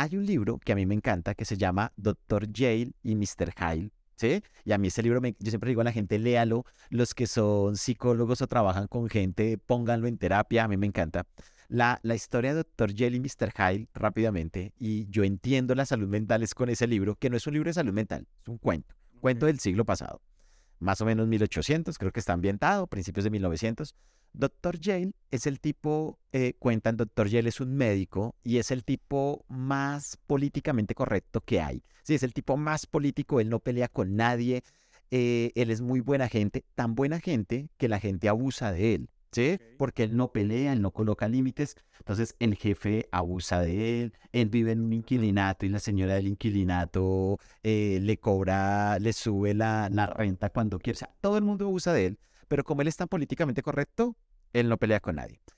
Hay un libro que a mí me encanta que se llama Doctor Yale y Mr. Hyde. ¿Sí? Y a mí ese libro, me, yo siempre digo a la gente, léalo. Los que son psicólogos o trabajan con gente, pónganlo en terapia. A mí me encanta. La, la historia de Dr. Yale y Mr. Hyde, rápidamente, y yo entiendo la salud mental es con ese libro, que no es un libro de salud mental, es un cuento, cuento del siglo pasado más o menos 1800, creo que está ambientado, principios de 1900. Doctor Yale es el tipo, eh, cuentan, Doctor Yale es un médico y es el tipo más políticamente correcto que hay. Sí, es el tipo más político, él no pelea con nadie, eh, él es muy buena gente, tan buena gente que la gente abusa de él. ¿sí? Porque él no pelea, él no coloca límites. Entonces el jefe abusa de él, él vive en un inquilinato y la señora del inquilinato eh, le cobra, le sube la, la renta cuando quiere. O sea, todo el mundo abusa de él, pero como él es tan políticamente correcto, él no pelea con nadie.